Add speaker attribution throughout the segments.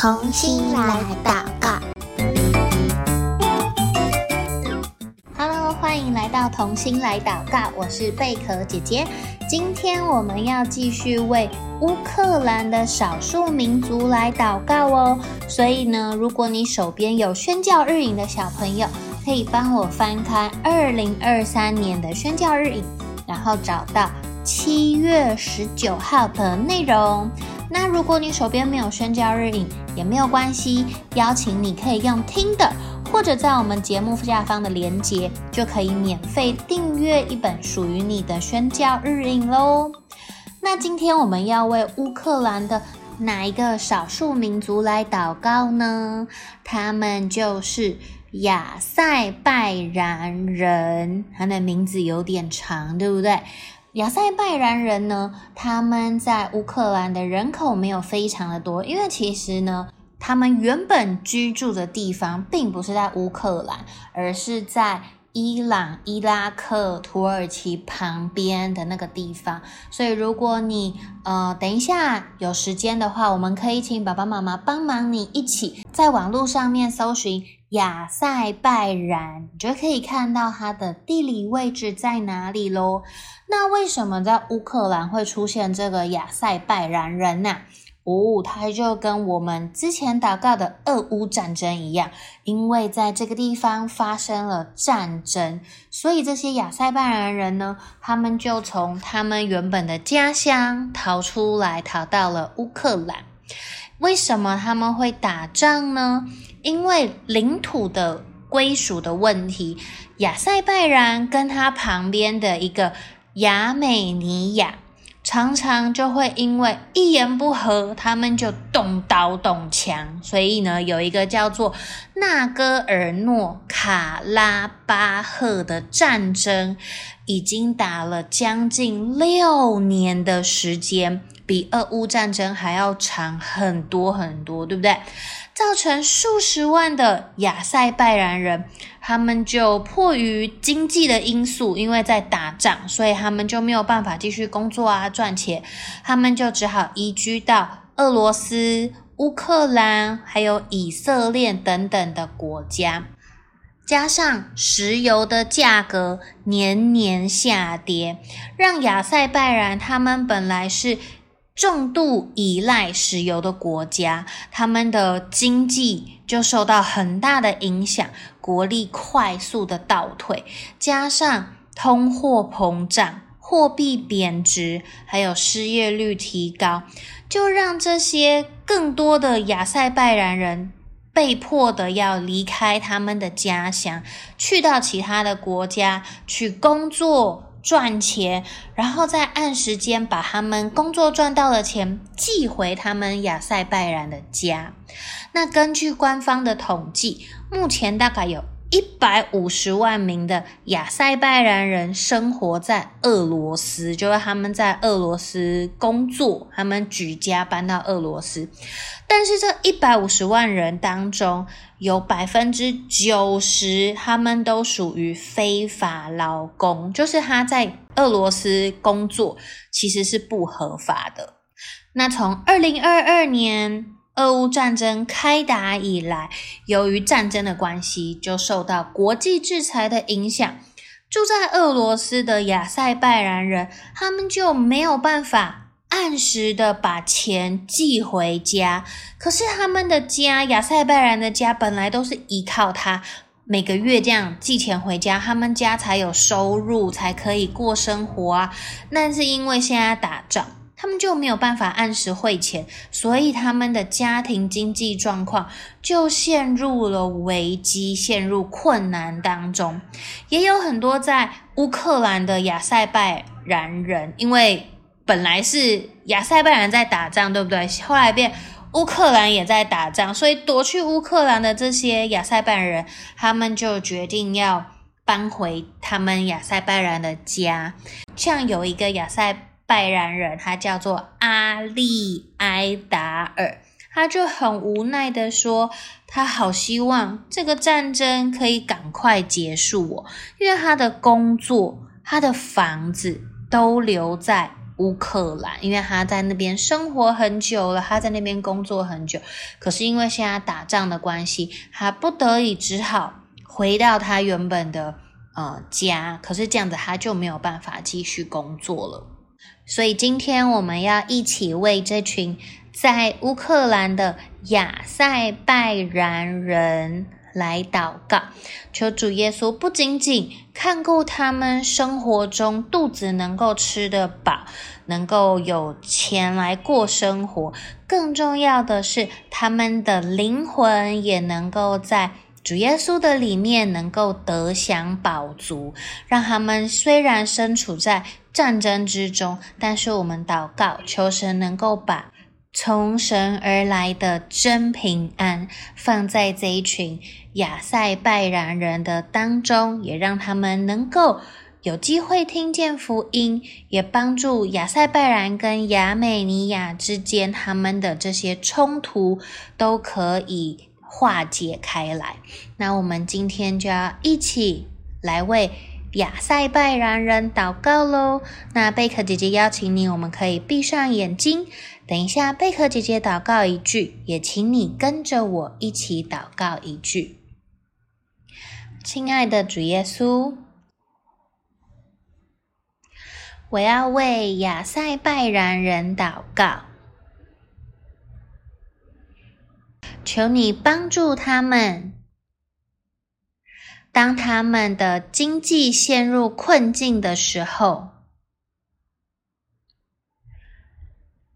Speaker 1: 同心来祷告。Hello，欢迎来到同心来祷告，我是贝壳姐姐。今天我们要继续为乌克兰的少数民族来祷告哦。所以呢，如果你手边有宣教日影的小朋友，可以帮我翻开二零二三年的宣教日影，然后找到七月十九号的内容。那如果你手边没有宣教日影，也没有关系，邀请你可以用听的，或者在我们节目下方的链接，就可以免费订阅一本属于你的宣教日影喽。那今天我们要为乌克兰的哪一个少数民族来祷告呢？他们就是亚塞拜然人，他的名字有点长，对不对？亚塞拜然人呢，他们在乌克兰的人口没有非常的多，因为其实呢，他们原本居住的地方并不是在乌克兰，而是在伊朗、伊拉克、土耳其旁边的那个地方。所以，如果你呃等一下有时间的话，我们可以请爸爸妈妈帮忙你一起在网络上面搜寻。亚塞拜然，你就可以看到它的地理位置在哪里喽。那为什么在乌克兰会出现这个亚塞拜然人呢？哦，它就跟我们之前祷告的俄乌战争一样，因为在这个地方发生了战争，所以这些亚塞拜然人呢，他们就从他们原本的家乡逃出来，逃到了乌克兰。为什么他们会打仗呢？因为领土的归属的问题，亚塞拜然跟他旁边的一个亚美尼亚，常常就会因为一言不合，他们就动刀动枪。所以呢，有一个叫做纳戈尔诺卡拉巴赫的战争，已经打了将近六年的时间。比俄乌战争还要长很多很多，对不对？造成数十万的亚塞拜然人，他们就迫于经济的因素，因为在打仗，所以他们就没有办法继续工作啊，赚钱，他们就只好移居到俄罗斯、乌克兰还有以色列等等的国家。加上石油的价格年年下跌，让亚塞拜然他们本来是。重度依赖石油的国家，他们的经济就受到很大的影响，国力快速的倒退，加上通货膨胀、货币贬值，还有失业率提高，就让这些更多的亚塞拜然人被迫的要离开他们的家乡，去到其他的国家去工作。赚钱，然后再按时间把他们工作赚到的钱寄回他们亚塞拜然的家。那根据官方的统计，目前大概有一百五十万名的亚塞拜然人生活在俄罗斯，就是他们在俄罗斯工作，他们举家搬到俄罗斯。但是这一百五十万人当中，有百分之九十，他们都属于非法劳工，就是他在俄罗斯工作其实是不合法的。那从二零二二年俄乌战争开打以来，由于战争的关系，就受到国际制裁的影响，住在俄罗斯的亚塞拜然人，他们就没有办法。按时的把钱寄回家，可是他们的家，亚塞拜然的家本来都是依靠他每个月这样寄钱回家，他们家才有收入，才可以过生活啊。但是因为现在打仗，他们就没有办法按时汇钱，所以他们的家庭经济状况就陷入了危机，陷入困难当中。也有很多在乌克兰的亚塞拜然人，因为。本来是亚塞拜然在打仗，对不对？后来变乌克兰也在打仗，所以夺去乌克兰的这些亚塞拜然人，他们就决定要搬回他们亚塞拜然的家。像有一个亚塞拜然人，他叫做阿利埃达尔，他就很无奈的说，他好希望这个战争可以赶快结束哦，因为他的工作、他的房子都留在。乌克兰，因为他在那边生活很久了，他在那边工作很久。可是因为现在打仗的关系，他不得已只好回到他原本的呃家。可是这样子他就没有办法继续工作了。所以今天我们要一起为这群在乌克兰的亚塞拜然人来祷告，求主耶稣不仅仅看顾他们生活中肚子能够吃得饱，能够有钱来过生活，更重要的是他们的灵魂也能够在主耶稣的里面能够得享饱足，让他们虽然身处在战争之中，但是我们祷告，求神能够把从神而来的真平安放在这一群亚塞拜然人的当中，也让他们能够有机会听见福音，也帮助亚塞拜然跟亚美尼亚之间他们的这些冲突都可以化解开来。那我们今天就要一起来为亚塞拜然人祷告喽。那贝壳姐姐邀请你，我们可以闭上眼睛。等一下，贝壳姐姐祷告一句，也请你跟着我一起祷告一句。亲爱的主耶稣，我要为亚塞拜然人祷告，求你帮助他们，当他们的经济陷入困境的时候。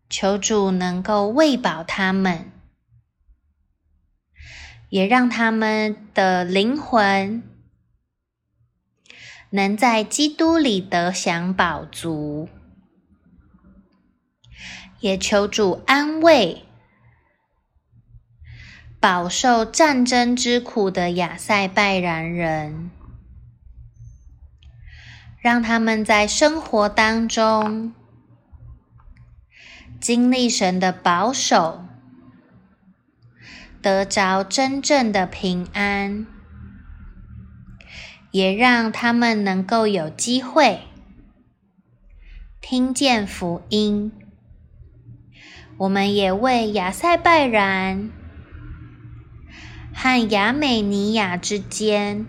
Speaker 1: 求主能够喂饱他们，也让他们的灵魂能在基督里得享饱足。也求主安慰饱受战争之苦的亚塞拜然人，让他们在生活当中。经历神的保守，得着真正的平安，也让他们能够有机会听见福音。我们也为亚塞拜然和亚美尼亚之间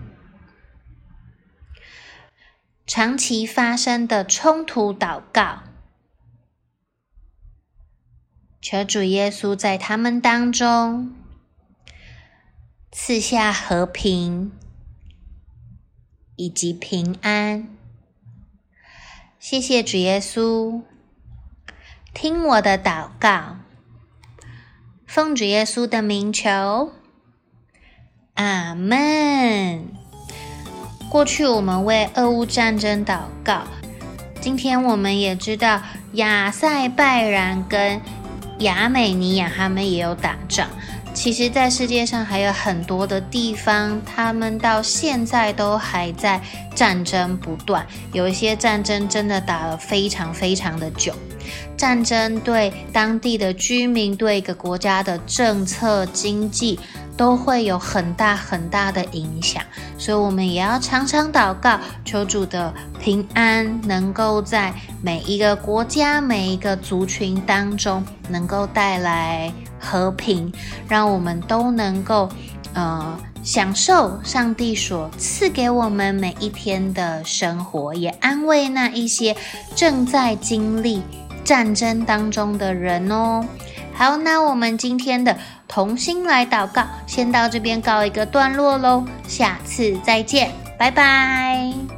Speaker 1: 长期发生的冲突祷告。求主耶稣在他们当中赐下和平以及平安。谢谢主耶稣，听我的祷告，奉主耶稣的名求，阿门。过去我们为俄乌战争祷告，今天我们也知道亚塞拜然跟亚美尼亚他们也有打仗，其实，在世界上还有很多的地方，他们到现在都还在战争不断，有一些战争真的打了非常非常的久。战争对当地的居民、对一个国家的政策、经济都会有很大很大的影响，所以我们也要常常祷告，求主的平安能够在每一个国家、每一个族群当中能够带来和平，让我们都能够呃享受上帝所赐给我们每一天的生活，也安慰那一些正在经历。战争当中的人哦，好，那我们今天的同心来祷告，先到这边告一个段落喽，下次再见，拜拜。